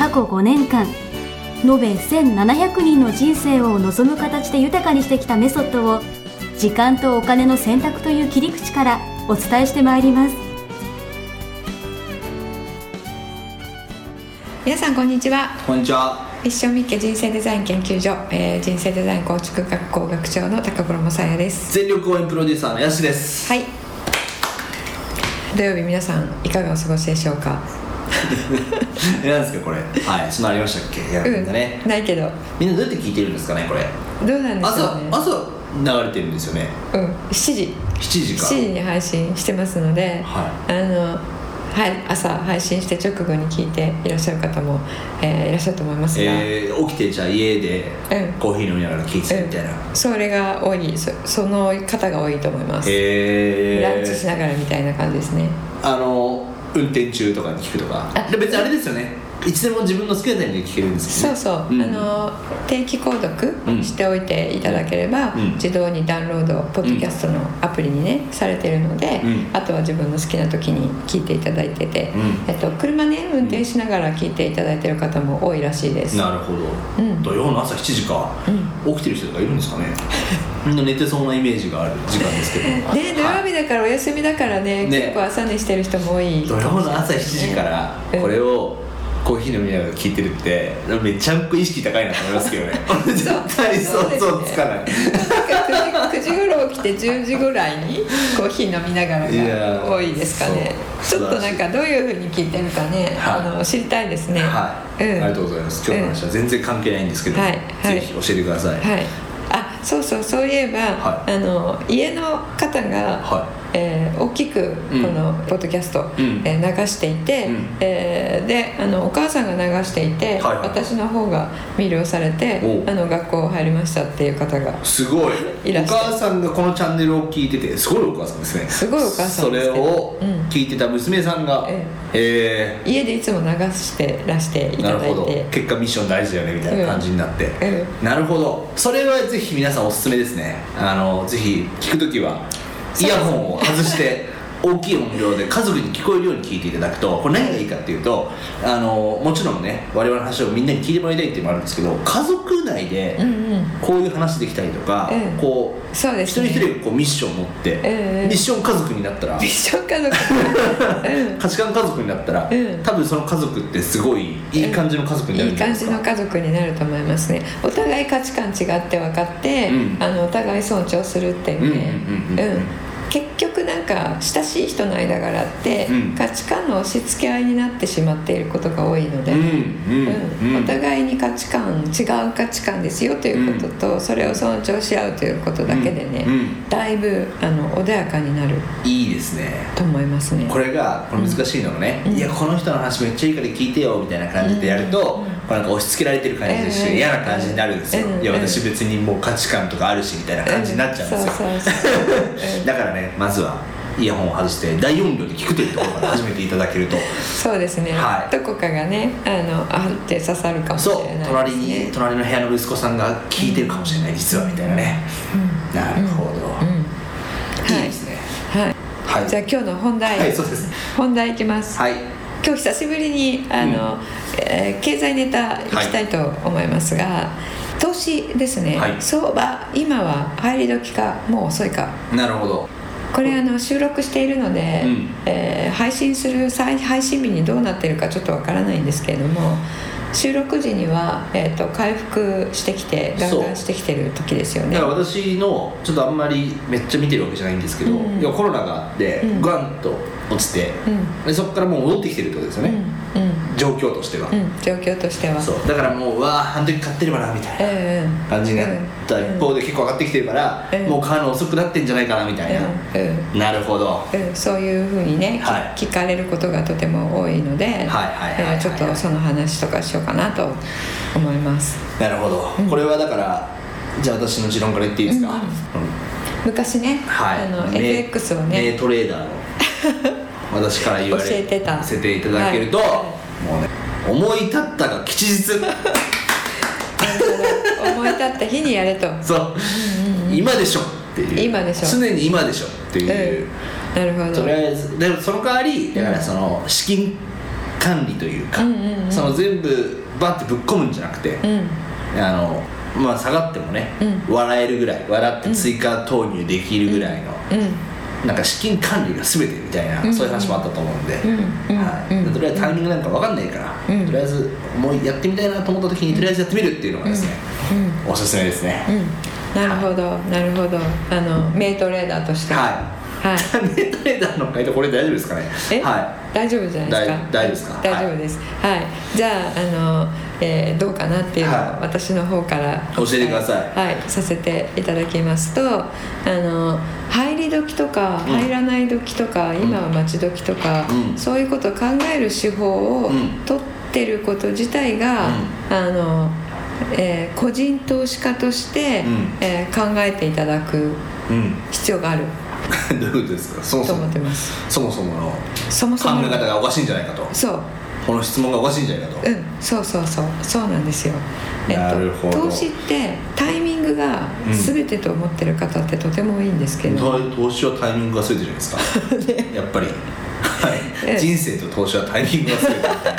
過去5年間延べ1700人の人生を望む形で豊かにしてきたメソッドを時間とお金の選択という切り口からお伝えしてまいります。皆さんこんにちは。こんにちは。一生みっけ人生デザイン研究所、えー人生デザイン構築学校学長の高頃もさやです。全力応援プロデューサーのヤシです。はい。土曜日皆さんいかがお過ごしでしょうか？えなんですかこれ。はい。そんなありましたっけ？いや、うんね。ないけど。みんなどうやって聞いてるんですかねこれ。どうなんでしょ朝うね朝流れてるんですよね。うん。7時。7時か。7時に配信してますので、はあのはい朝配信して直後に聞いていらっしゃる方も、えーいらっしゃると思いますが、えー、起きてじゃあ家でうん。コーヒー飲みながら聞いてたみたいな、うん。それが多いそその方が多いと思います、へランチしえながらみたいな感じですね。あの運転中とかに聞くとか。別にあれですよね。いつでも自分の好きなタイミングで聞けるんですそうそう、ん。あの定期購読うん。しておいていただければ、うん。自動にダウンロードポッドキャストのアプリにねされてるので、うん。あとは自分の好きな時に聞いていただいてて、うん。えっと、車ね運転しながら聞いていただいてる方も多いらしいです。なるほど、うん。土曜の朝7時か、起きてる人とかいるんですかね。みんな寝てそうなイメージがある時間ですけど。ね土曜日だからお休みだからね、ね。結構朝寝してる人も多い土曜の朝7時からうんこれをコーヒー飲みながら聞いてるってめちゃくちゃ意識高いなと思いますけどね。俺絶対想像つかない。なんか 9, 時9時頃起きて10時ぐらいにコーヒー飲みながらがー多いですかね。ちそう。ょっとなんかどういうふうに聞いてるかね、はい。あの知りたいですね。はい、うん、ありがとうございます。今日の話は全然関係ないんですけど、はい。はい。ぜひ教えてください、はい。あそうそう。そういえば、はあの家の方が、はえー大きくうん。このポッドキャスト、うん。えー流していて、うん。えーであのお母さんが流していて、はいはい。私の方が魅了されておあの学校入りましたっていう方がすごい。おいらっしゃる母さんがこのチャンネルを聞いててすごいお母さんですね。すごいお母さんそれをうん聞いてた娘さんが、ええ家でいつも流してらしていただいて。結果ミッション大事だよねみたいな感じになって、うなるほど。それはぜひ皆さんおすすめですね。あのぜひ聞くときはイヤホンを外して。大きい音量で家族に聞こえるように聞いていただくとこれ何がいいかっていうとあのもちろんね我々の話をみんなに聞いてもらいたいっていうのもあるんですけど家族内でうんうん。こういう話できたりとか、うんこうそうですね。一人一人がこうミッションを持って、うんミッション家族になったらミッション家族。うん。価値観家族になったら、うん。多分その家族ってすごいいい感じの家族になるいい感じんじゃないですか、の家族になると思いますね。お互い価値観違って分かって、うん。あのお互い尊重するっていうねうんうんうん。うん。結局なんか親しい人の間柄って、うん。価値観の押し付け合いになってしまっていることが多いので、うん。お互いに価値観違う価値観ですよということと、それを尊重し合うということだけでね、だいぶあの穏やかになる。いいですね。と思いますね。これがこれ難しいのがね、うん。いやこの人の話めっちゃいいから聞いてよみたいな感じでやると、なんか押し付けられてる感じでして、うん嫌な感じになるんですよ、うんいや私別にもう価値観とかあるしみたいな感じになっちゃうんですよ、そうそうそう だからねまずはイヤホンを外して大音量で聞くというところから始めていただけると。そうですね、はい。どこかがねあのあって刺さるかもしれそうないですね。隣に隣の部屋の息子さんが聞いてるかもしれない実はみたいなね、なるほど、うん。い。いですね。はい、はい。じゃあ今日の本題、はいそうです。本題いきます、はい。今日久しぶりにあの、えー経済ネタいきたいと思いますが、投資ですね、はい。相場今は入り時かもう遅いか。なるほど。これあの収録しているので、うん。えー配信する再配信日にどうなってるかちょっとわからないんですけれども収録時には、えー、と回復してきてガンガンしてきてる時ですよね。だから私のちょっとあんまりめっちゃ見てるわけじゃないんですけど、うん。コロナがあってうん。ガンと落ちて、うん。でそこからもう戻ってきてるってことですよね、うん。うん。状況としては、うん、状況としては。そう。だからもううわああの時買ってればなみたいなうん。うん。感じになった一方で結構上がってきてるから、うん。もう買うの遅くなってんじゃないかなみたいな、うん。うん。なるほど。うん。そういうふうにね、きはい。聞かれることがとても多いので、はいはいはいはいえーちょっとその話とか紹ことかなと思います。なるほど、これはだからじゃあ私の持論から言っていいですか、うん。うん。昔ね、はい。あの名 FX をね名トレーダーの 私から言われ教えてた。せていただけると、はい。もうね思い立ったが吉日。思い立った日にやれと。そう、今でしょっていう。今でしょ。常に今でしょっていう、なるほど。とりあえずでもその代わりだからその資金管理というか、うんうんうん。その全部バッてぶっ込むんじゃなくて、うん。あのまあ下がってもね、笑えるぐらい笑って追加投入できるぐらいの、うん。なんか資金管理が全てみたいな、うん。そういう話もあったと思うんで、うん。うん。はい。とりあえずタイミングなんか分かんないから、うん。とりあえずもうやってみたいなと思った時にとりあえずやってみるっていうのがですね、うん。おすすめですね、うん。なるほどなるほど。あの名トレーダーとして。はい。はい。ネトレーダーの回答これ大丈夫ですかね？え、は大丈夫じゃないですか？大大丈夫ですか？大丈夫です。はい、じゃああの、えーどうかなっていうのをはい。私の方から教えてください。はいさせていただきますとあの入り時とかうん。入らない時とか、今は待ち時とか、うん。そういうことを考える手法をうん。取ってること自体が、あのえー個人投資家として、うん。えー考えていただくい、うん。必要がある どういうことですか？そもとそも思ってますそもそものそもそも考え方がおかしいんじゃないかと。そう。この質問がおかしいんじゃないかと、うん。そうそうそう。そうなんですよ、なるほど。投資ってタイミングがうん。全てと思ってる方ってとても多いんですけど、投投資はタイミングが全てじゃないですか。やっぱり、はい、ええ。人生と投資はタイミングが全てみたい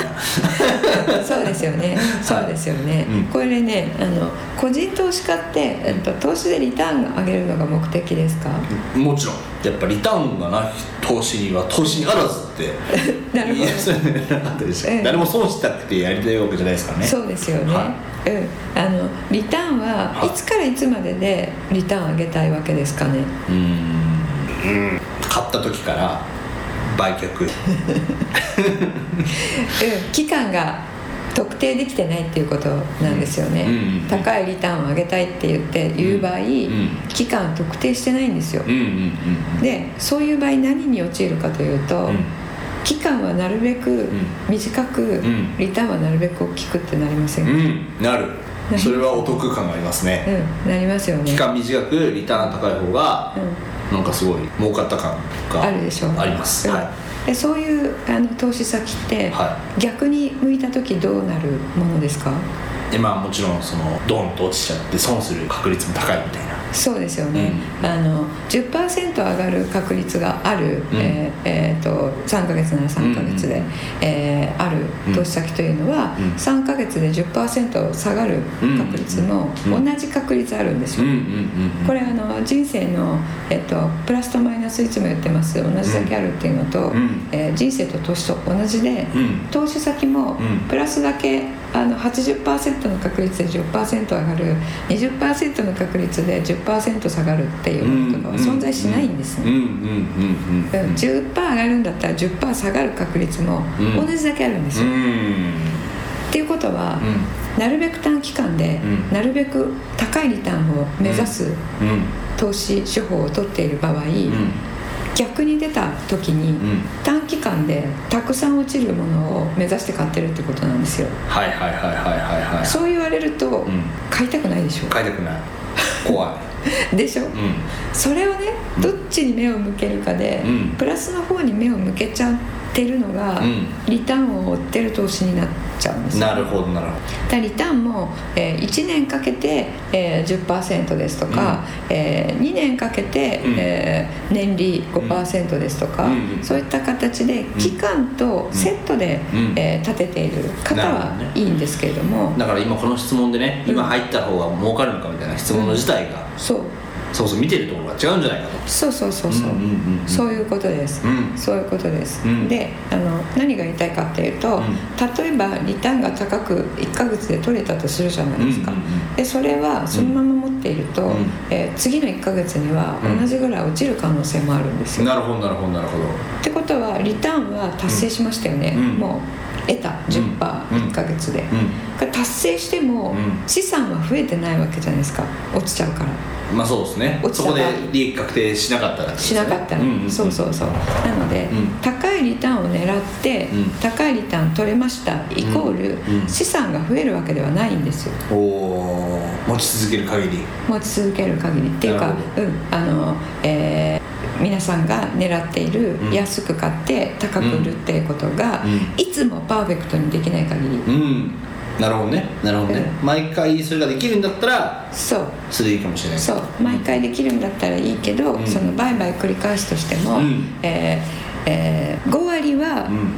な。そうですよね。そうですよね、うん。これねあの個人投資家って、えっと、投資でリターンを上げるのが目的ですか？もちろん。やっぱリターンがない投資には投資にあらずって。なるほど。いやそれなかったでしょええ誰も損したくてやりたいわけじゃないですからね。そうですよね、はうん、あのリターンははい。いつからいつまででリターン上げたいわけですかね？うーん。買った時から売却。うん、期間が特定できてないっていうことなんですよね、うんうんうん。高いリターンを上げたいって言って言う場合、ん期間を特定してないんですよ、うんうんうんでそういう場合何に陥るかというと、うん。期間はなるべく短く、ん。リターンはなるべく大きくってなりません。か、ううんんなる。それはお得感がありますね、なりますよね。期間短くリターン高い方がなんかすごい儲かった感があるでしょう。あります、うん。はい。でそういうあの投資先って、は逆に向いた時どうなるものですか？でまあもちろんそのドンと落ちちゃって損する確率も高いみたいなそうですよね、あの10%上がる確率がある、うん。えーえーと3ヶ月なら3ヶ月で、うんえーある投資先というのは、うん。3ヶ月で10%下がる確率もうん同じ確率あるんですよ、うんうんうんこれあの人生の、えっとプラスとマイナスいつも言ってます。同じだけあるっていうのと、うん。えー人生と投資と同じで、うん。投資先もうん。プラスだけあの80%の確率で10%上がる20%の確率で10%下がるっていうものとかは存在しないんですね、うんうんうんうんうん10%上がるんだったら10%下がる確率もうん。同じだけあるんですうよ、ん。っていうことは、うなるべく短期間で、うん。なるべく高いリターンを目指す投資手法を取っている場合、うん。逆に出た時に、ん。短期間でたくさん落ちるものを目指して買ってるってことなんですよ。はいはいはいはいはいはい。そう言われると、ん。買いたくないでしょ。書いたくない怖い。でしょ、うん。それをねどっちに目を向けるかで、うん。プラスの方に目を向けちゃってるのが、うん。リターンを追ってる投資になっちゃうんですよ。なるほどなるほだからリターンも、えー1年かけて、えー、10%ですとか、えー2年かけて、うん。えー年利5%ですとか、うん。うん。そういった形で期間とセットで、うん。えー立てている方はいいんですけれども、だから今この質問でねうん。今入った方が儲かるのかみたいな質問の自体が。そうそうそう見てるところが違うんじゃないかと。そうそうそうそう,、そういうことです、うん。そういうことです、うん。であの何が言いたいかっていうと、うん。例えばリターンが高く1ヶ月で取れたとするじゃないですか、でそれはそのまま持っていると、うん。えー次の1ヶ月にはうん。同じぐらい落ちる可能性もあるんですよ、なるほどなるほどなるほど。ってことはリターンは達成しましたよね、うん。もう得た 10%1、うん。ヶ月で、うん。達成しても、うん。資産は増えてないわけじゃないですか。落ちちゃうから。まあそうですね。落ちそこで利益確定しなかったらってことですしね。なかったら、んんん。そうそうそう。なので、うん。高いリターンを狙って、うん。高いリターン取れましたイコール、資産が増えるわけではないんですよ。おお持ち続ける限り。持ち続ける限り。っていうかうん。あのえー皆さんが狙っているうん。安く買って高く売るっていうことが、うん。いつもパーフェクトにできない限り、うん。なるほどね。なるほどね、う毎回それができるんだったらそう。それでいいかもしれない。そう。毎回できるんだったらいいけど、うん。その売買繰り返しとしても、うん。えーえー5割はうん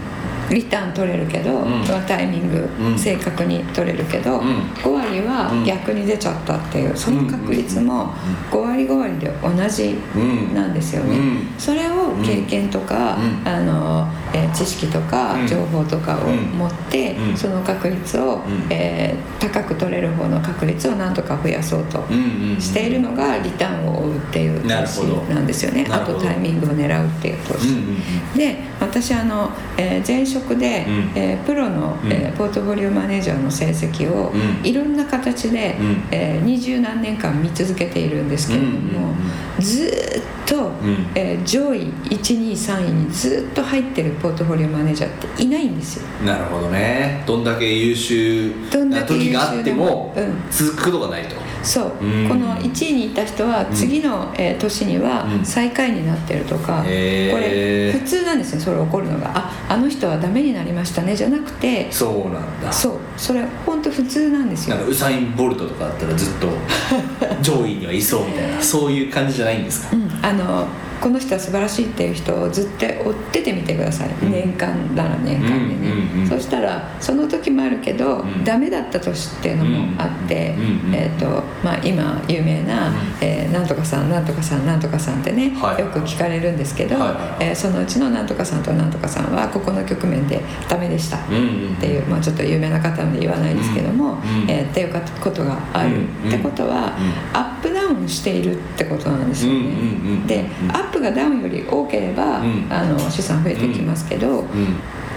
リターン取れるけど、ん。そのタイミング、うん。正確に取れるけど、うん。5割はうん。逆に出ちゃったっていうその確率も5割5割で同じうん。なんですよね、うん。それを経験とか、うん。あのえー知識とかうん。情報とかを持って、うん。その確率を、ん。えー高く取れる方の確率をなんとか増やそうとうんうんうんしているのがリターンを追うっていう投資なんですよね。あとタイミングを狙うっていう投資、うんうんうん。で私あの、えー前職で、うん。えープロの、うん。えーポートフォリオマネージャーの成績を、うん。いろんな形でうん。二十、えー、20何年間見続けているんですけれども、うんずーっと、ん。えー上位123位にずっと入ってるポートフォリオマネージャーっていないんですよ。なるほどね。どんだけ優秀な時があってもうん。続くことがないとそう、うん。この1位にいた人は次の、えー年にはうん。最下位になってるとか、これ普通なんですよそれ起こるのが。ああの人はダメになりましたねじゃなくてそうなんだ。そう。それ本当普通なんですよ。なんかウサイン・ボルトとかだったらずっと 上位にはいそうみたいなそういう感じじゃないんですか？うん、あのこの人は素晴らしいっていう人をずっと追っててみてください、うん。年間なら年間でね、うんうんうんそしたらその時もあるけど、うん。ダメだった年っていうのもあって、うんうん。えーとまあ、今有名な、うん。えーなんとかさんなんとかさんなんとかさんってね、はい。よく聞かれるんですけど、はい。はいえーそのうちのなんとかさんとなんとかさんはここの局面でダメでした。うんうんっていう、まあ、ちょっと有名な方で言わないですけども、うんえーっていうことがある、うんってことは、アップダウンしているってことなんですよね。うんうんうんでアップがダウンより多ければ、うん。あの資産増えてきますけど、うん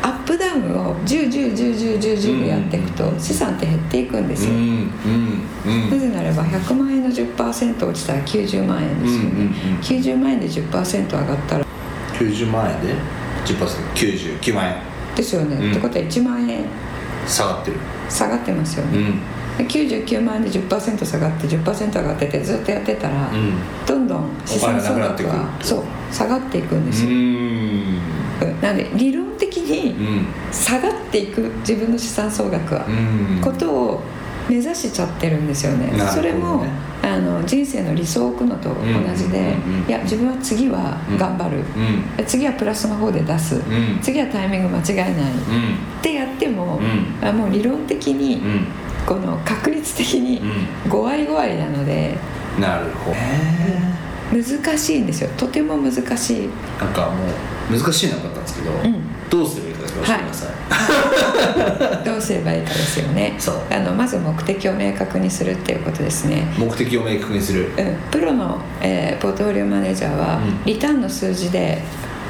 アップダウンを1010101010でやっていくと資産って減っていくんですよ、なぜならば100万円の10%落ちたら90万円ですよね、うんうんうん。90万円で10%上がったら。90万円で 10%99 万円。ですよね、うん。ってことは1万円。下がってる。下がってますよね、うん。で99万円で10%下がって10%上がっててずっとやってたら、うん。どんどん資産総額はそう下がっていくんですよ、なので理論的にうん。下がっていく自分の資産総額は、うん。ことを目指しちゃってるんですよね。ね。それもあの人生の理想を置くのと同じで、いや自分は次は頑張る、うん。次はプラスの方で出す、ん。次はタイミング間違えない、うん。ってやっても、うん。あもう理論的に、うん。この確率的にう5割5割なのでなるほど。難しいんですよ。とても難しい。なんかもう難しいなかったんですけど、ん。どうすればいいか教えてください、どうすればいいかですよね。あのまず目的を明確にするっていうことですね。目的を明確にする。うん、プロの、えーポートフォリオマネージャーは、うん。リターンの数字で、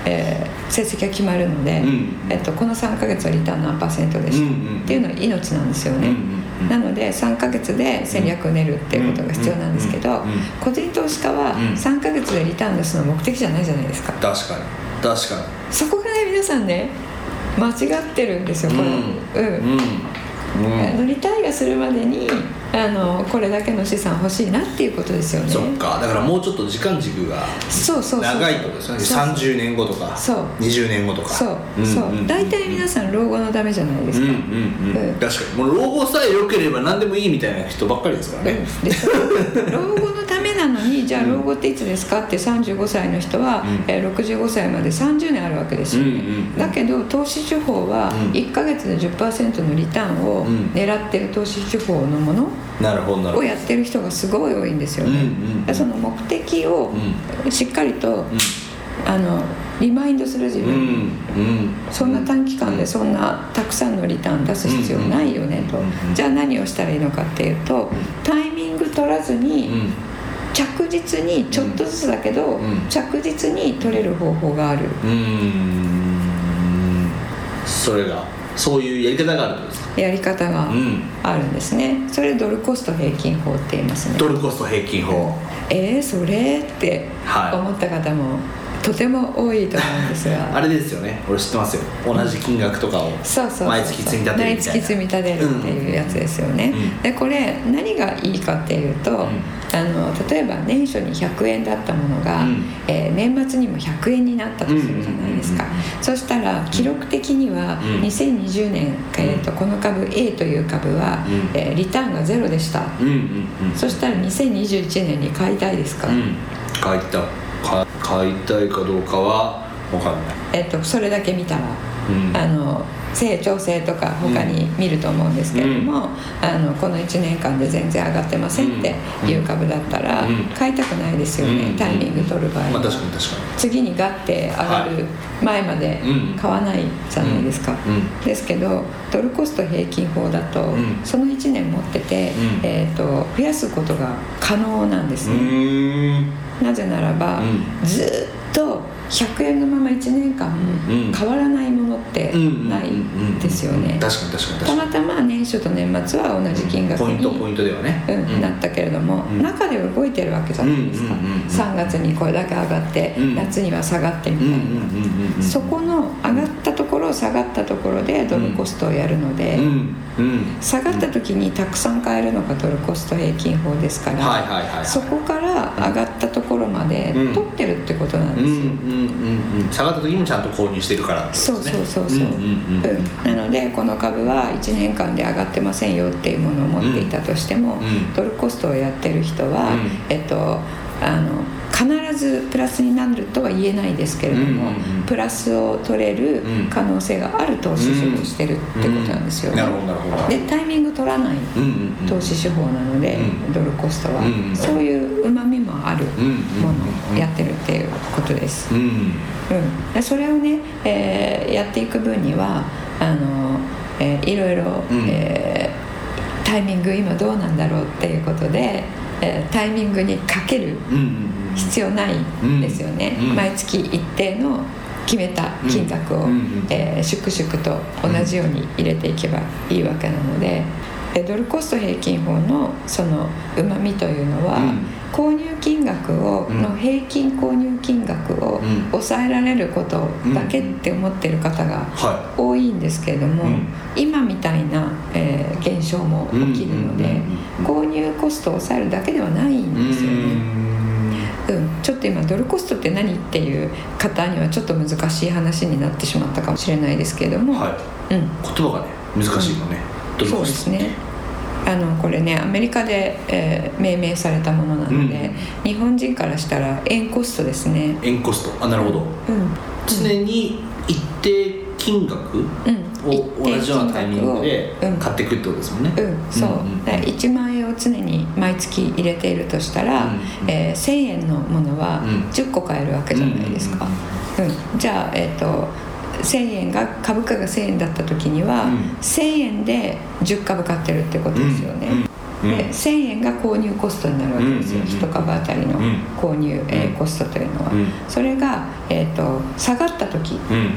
えー成績が決まるので、うん。えっと、この3ヶ月はリターン何パーセントでした、うんうん。っていうのが命なんですよね、うんうんうん。なので3ヶ月で戦略を練るっていうことが必要なんですけど、個人投資家はうん。3ヶ月でリターン出すの目的じゃないじゃないですか。確かに確かに。そこがね皆さんね間違ってるんですよこれ、うん。うん。うん。あのリタイアするまでにあのこれだけの資産欲しいなっていうことですよね。そっか。だからもうちょっと時間軸がそうそうそう。長いってことですよね。そう30年後とかそう。20年後とか。そう、んそうん大体皆さん老後のためじゃないですか、うんうんうん、うん確かに。もう老後さえ良ければ何でもいいみたいな人ばっかりですからね、でしょ老後のためなのにじゃあ老後っていつですかって35歳の人は、うん。えー65歳まで30年あるわけですよね、うんうんうん。だけど投資手法はうん。1ヶ月で10%のリターンをうん。狙ってる投資手法のものをやってる人がすごい多いんですよね、うんうんでその目的をしっかりと、あのリマインドする自分、うんうん。そんな短期間でそんなたくさんのリターン出す必要ないよねと。うんうんじゃあ何をしたらいいのかっていうとタイミング取らずにうん。着実にちょっとずつだけどうん着実に取れる方法がある。うんうん。それがそういうやり方があるってことですか？やり方がうん。あるんですね、それドルコスト平均法って言いますね。ドルコスト平均法。えー、それってはい。思った方もとても多いと思うんですが。あれですよね。俺知ってますよ。同じ金額とかを毎月積み立てるみたいな。毎月積み立てるっていうやつですよね、うんでこれ何がいいかっていうと、ん。あの例えば年初に100円だったものが、うん。えー年末にも100円になったとするじゃないですか、そしたら記録的にはうん。2020年、えー、とこの株 A という株は、うん。えーリターンがゼロでした、そしたら2021年に買いたいですか、うん。買いたい買買いたいかどうかは分かんない。えっと、それだけ見たら、うん。あの成長性とか他に見ると思うんですけれども、あのこの1年間で全然上がってませんっていう株だったら、うん。買いたくないですよね、うん。タイミング取る場合は、まあ確かに確か次にガッて上がる前までうん。買わないじゃないですか、うん。うん。ですけどドルコスト平均法だと、ん。その1年持ってて、うん。えー、と増やすことが可能なんですね、なぜならば、うずっと100円のまま1年間うん。変わらないものってないですよね。たまたま年初と年末は同じ金に額にポイントポイントではね。うん、なったけれども、うん。中で動いてるわけじゃないですか、うんうんうんうん。3月にこれだけ上がって、うん。夏には下がってみたいな、そこの上がったところ下がったところでドルコストをやるので、下がった時にたくさん買えるのがドルコスト平均法ですから、そこから上がったところまでうん。取ってるってことなんうんですよ、うんうんうん下がった時もちゃんと購入してるからってことそうそうそうそう、んうんうんうん。なのでこの株は1年間で上がってませんよっていうものを持っていたとしても、うん。ドルコストをやってる人は、うん。えっとあの必ずプラスになるとは言えないですけれども、うんうんうん。プラスを取れるうん。可能性がある投資手法をしてるってことなんですよね、なるほどなるほど。でタイミング取らないうんうんうん投資手法なので、うん。ドルコストは、うんうんそういううまみもあるうんうんものをやってるっていうことです、うん。うん、でそれをね、えーやっていく分にはあの、えーいろいろ、うん。えータイミング今どうなんだろうっていうことで、えータイミングにかける必要ないですよね、うんうん毎月一定の決めた金額を、うんうん。えー粛々と同じように入れていけばいいわけなので、えドルコスト平均法のそのうまみというのは、うん。購入金額を、うんの平均購入金額をうん。抑えられることだけって思ってる方がは多いんですけれども、うん。今みたいな、えー現象も起きるので、うんうんうん購入コストを抑えるだけではないいんですよね。うん、ちょっと今ドルコストって何っていう方にはちょっと難しい話になってしまったかもしれないですけれども、はい。うん、言葉がね難しいのね。ドルそうコストですねあのこれねアメリカで、えー命名されたものなので、日本人からしたら円コストですね、円コスト。あなるほど。うん。常に一定金額うん、を同じようなタイミングでうん。買っていくってことですもんね。うん、そう、うんうんだから1万円を常に毎月入れているとしたら、うんうんえー1000円のものはうん。10個買えるわけじゃないですか、うんじゃあ、えっと1000円が株価が1000円だった時には、うん。1000円で10株買ってるってことですよね、うん。うん。で1000円が購入コストになるわけですよ、うん。うん。うん。1株当たりのうん。購入、えーうんコストというのは、うん。それが、えっと下がった時。うん。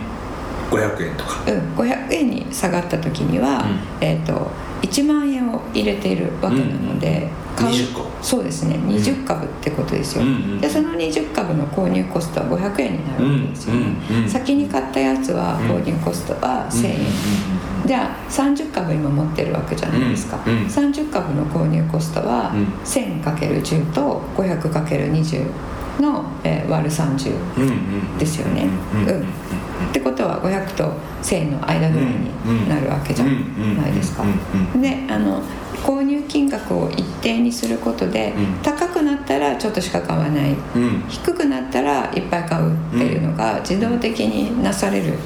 500円とか。うん、500円に下がった時には、うん。えー、と1万円を入れているわけなので、うん。買う20個。そうですね。20株ってことですよ、うんうん。でその20株の購入コストは500円になるわけですよね、うん先に買ったやつは購入コストは1000円、じゃあ30株今持ってるわけじゃないですか、うんうん30株の購入コストはうん。1000×10 と 500×20 の、えー割る30ですよね、ってことは500と1000の間ぐらいになるわけじゃないですかであの購入金額を一定にすることで、高くなったらちょっとしか買わない低くなったらいっぱい買うっていうのが自動的になされるっ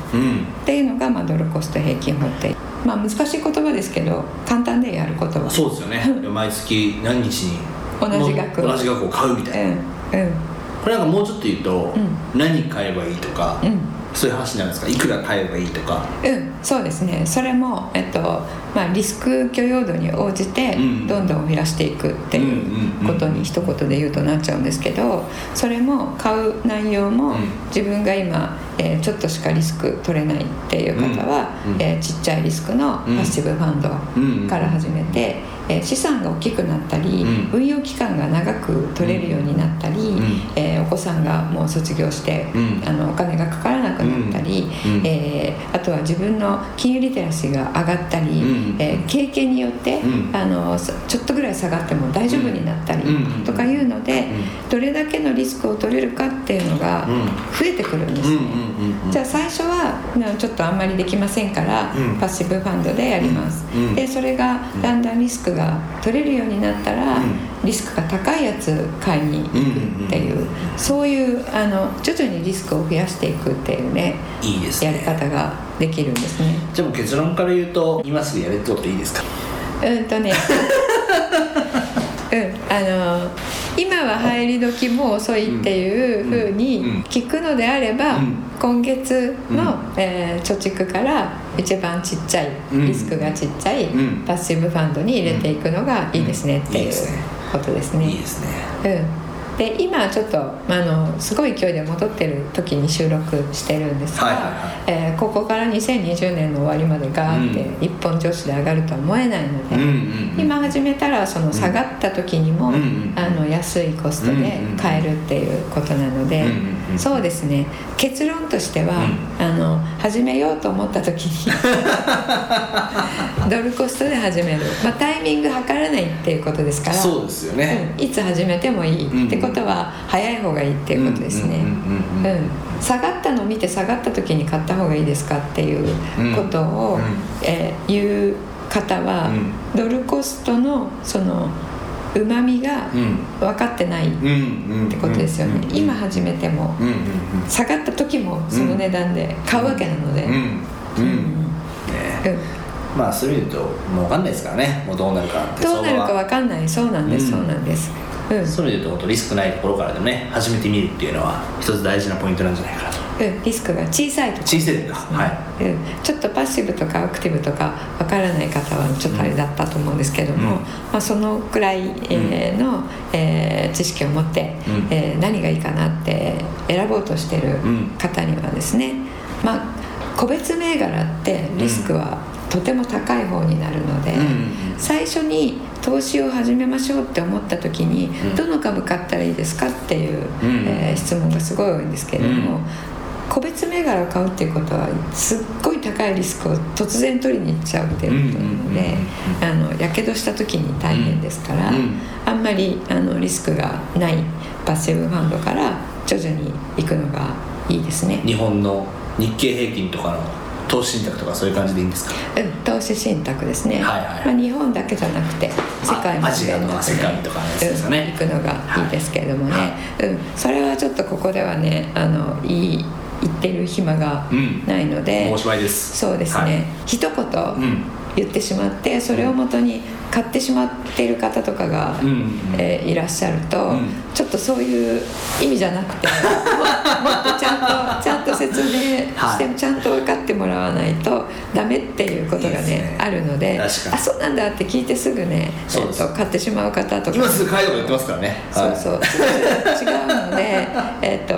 ていうのが、まあ、ドルコスト平均法ってまあ難しい言葉ですけど簡単でやることはそうですよね毎月何日に同じ額同じ額を買うみたいなうんうんこれなんかもうちょっと言うと、う何買えばいいとか、うん。そういう話になるんですか？いくら買えばいいとか。うん。そうですね。それも、えっとまあ、リスク許容度に応じてうんどんどん増やしていくっていうことに一言で言うとなっちゃうんですけどそれも買う内容もうん。自分が今、えーちょっとしかリスク取れないっていう方は、うん。うん。えーちっちゃいリスクのパッシブファンドから始めて、えー資産が大きくなったり、うん。運用期間が長く取れるようになったり、ん。えーお子さんがもう卒業して、うん。あのお金がかからなくなったり、えーあとは自分の金融リテラシーが上がったり、うん。えー経験によって、うん。あのさちょっとぐらい下がっても大丈夫になったりうん。とかいうので、ん。どれだけのリスクを取れるかっていうのがうん。増えてくるんですね。じゃあ最初はなちょっとあんまりできませんから、うん。パッシブファンドでやります、でそれがだんだんリスクが取れるようになったら、うん。リスクが高いやつ買いに行くっていう、そういうあの徐々にリスクを増やしていくっていうねいいですやりね方ができるんですね。じゃあもう結論から言うと今すぐやれってことでいいですか？うんとねうん あの今は入り時も遅いっていうふううんにうん聞くのであれば、うん。今月の、うえー貯蓄から一番ちっちゃいうんリスクがちっちゃいうん。パッシブファンドに入れていくのがいいですねっていうことですね。いいですね。うん、で今ちょっと、まあ、あのすごい勢いで戻ってる時に収録してるんですが、はいはいはい。えーここから2020年の終わりまでガーってうん。一本上司で上がるとは思えないので、うんうんうん。今始めたらその下がった時にも、うんうんあの安いコストで買えるっていうことなので、うんうんうんそうですね。結論としては、あの始めようと思った時に ドルコストで始める、まあ、タイミング測らないっていうことですからそうですよね。うんいつ始めてもいい、うんってことは早い方がいいっていうことですね、下がったのを見て下がった時に買った方がいいですかっていうことを、うん。えー言う方は、うドルコストのそのうまみがうん。分かってないってことですよね、今始めても。下がった時もその値段で買うわけなので、まあそういう意味で言うともう分かんないですからね。もうどうなるかって。どうなるか分かんない。そうなんです、うん。そうなんです、うん。そういう意味で言うとリスクないところからでもね始めてみるっていうのは一つ大事なポイントなんじゃないかなと。うん、リスクが小さいとこ小さいですかはい。うん、ちょっとパッシブとかアクティブとかわからない方はちょっとあれだったと思うんですけども、うん。まあ、そのくらい、えーの、えー知識を持って、うん。えー何がいいかなって選ぼうとしてるうん。方にはですね、まあ、個別銘柄ってリスクはとても高い方になるので、うんうん最初に投資を始めましょうって思った時に、うん。どの株買ったらいいですかっていう、うん。えー質問がすごい多いんですけれども、うん。個別銘柄を買うっていうことはすっごい高いリスクを突然取りに行っちゃうっていうことなのであのやけどした時に大変ですから、うん。あんまりあのリスクがないパッシブファンドから徐々に行くのがいいですね。日本の日経平均とかの投資信託とかそういう感じでいいんですか？うん投資信託ですね、はいはいまあ、日本だけじゃなくて世界もアジアとか世界とかですよね。うん行くのがいいですけれどもね、はい。うん、それはちょっとここではねあのいい言ってる暇がうん。ないので、おしまいです。そうですね、はい。一言うん言ってしまってそれをもとに買ってしまっている方とかが、うん。うんえーいらっしゃると、うん。ちょっとそういう意味じゃなくても もっとちゃんとちゃんと説明して、はい。ちゃわないとダメっていうことがねね。あるのであそうなんだって聞いてすぐね、そうえーと買ってしまう方とか。今すぐ買えとか言ってますからね。そうそう、違うので、えっと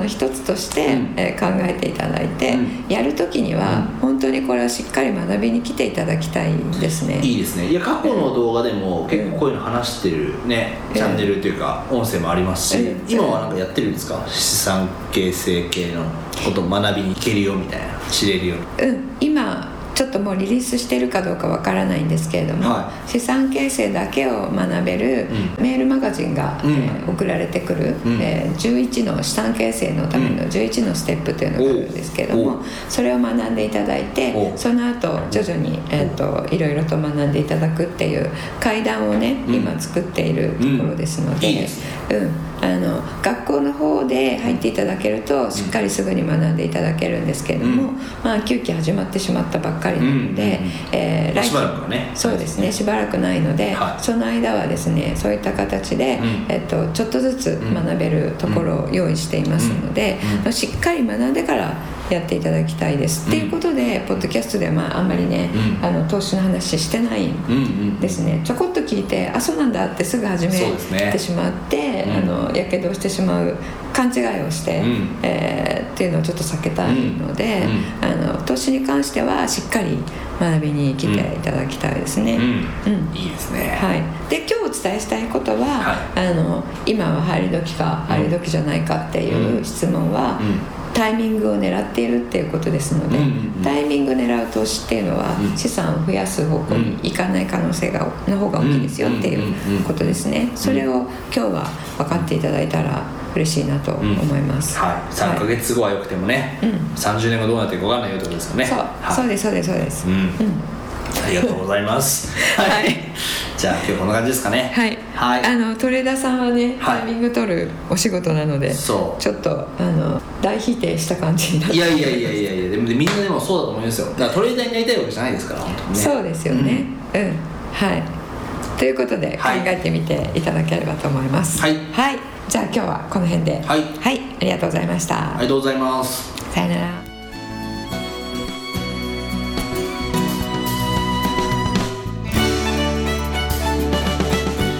の一つとして、うん。えー考えていただいて、うん。やる時には、うん。本当にこれはしっかり学びに来ていただきたいですね。いいですね。いや過去の動画でも結構こういうの話してるね、うん。チャンネルというか音声もありますし、うん。今はなんかやってるんですか？資産形成系のことを学びに行けるよみたいな知れるようん、今ちょっともうリリースしてるかどうかわからないんですけれども、は資産形成だけを学べるうメールマガジンが、うんえー送られてくる、うん。えー11の資産形成のための11のステップというのがあるんですけども、おう。それを学んでいただいてその後徐々に、えー、といろいろと学んでいただくっていう階段をね、うん。今作っているところですので,、うん、あの学校の方で入っていただけるとしっかりすぐに学んでいただけるんですけれども、うん。まあ9期始まってしまったばっかりなので、うんえー来しばらくはね。そうですねしばらくないので、はい。その間はですねそういった形で、うん。えっと、ちょっとずつ学べるところを用意していますので、うん。しっかり学んでからやっていただきたいです、っていうことでポッドキャストでは、まあ、あんまりね、うん。あの投資の話してないんうんうん。ですねちょこっと聞いてあそうなんだってすぐ始めてしまって、うん。あのやけどしてしまう勘違いをして、うん。えーっていうのをちょっと避けたいので、うあの投資に関してはしっかり学びに来ていただきたいですね。うん。うん。いいですね。はい、で今日お伝えしたいことは、はあの今は入り時かうん入り時じゃないかっていう質問は、うんタイミングを狙っているっていうことですので、うんうんうん。タイミング狙う投資っていうのは、うん。資産を増やす方向にいかない可能性がの方が大きいですよっていうことですね、それを今日は分かっていただいたら嬉しいなと思います、はい。3ヶ月後はよくてもね。うん。30年後どうなってるか分かんないよってことですよね。そう、はい。そうですそうです。そうです、うん。うん。ありがとうございます。はいじゃあ今日こんな感じですかね。はい、はい。あのトレーダーさんはねはい。タイミング取るお仕事なので、そう。ちょっとあの大否定した感じになって。いやいやいやいやいやでもみんなでもそうだと思いますよ。だからトレーダーになりたいわけじゃないですから本当にね。そうですよね。うん、はい。ということで考はい。えてみていただければと思います。はい。じゃあ今日はこの辺で。はい。ありがとうございました、ありがとうございます。さよなら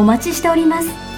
お待ちしております。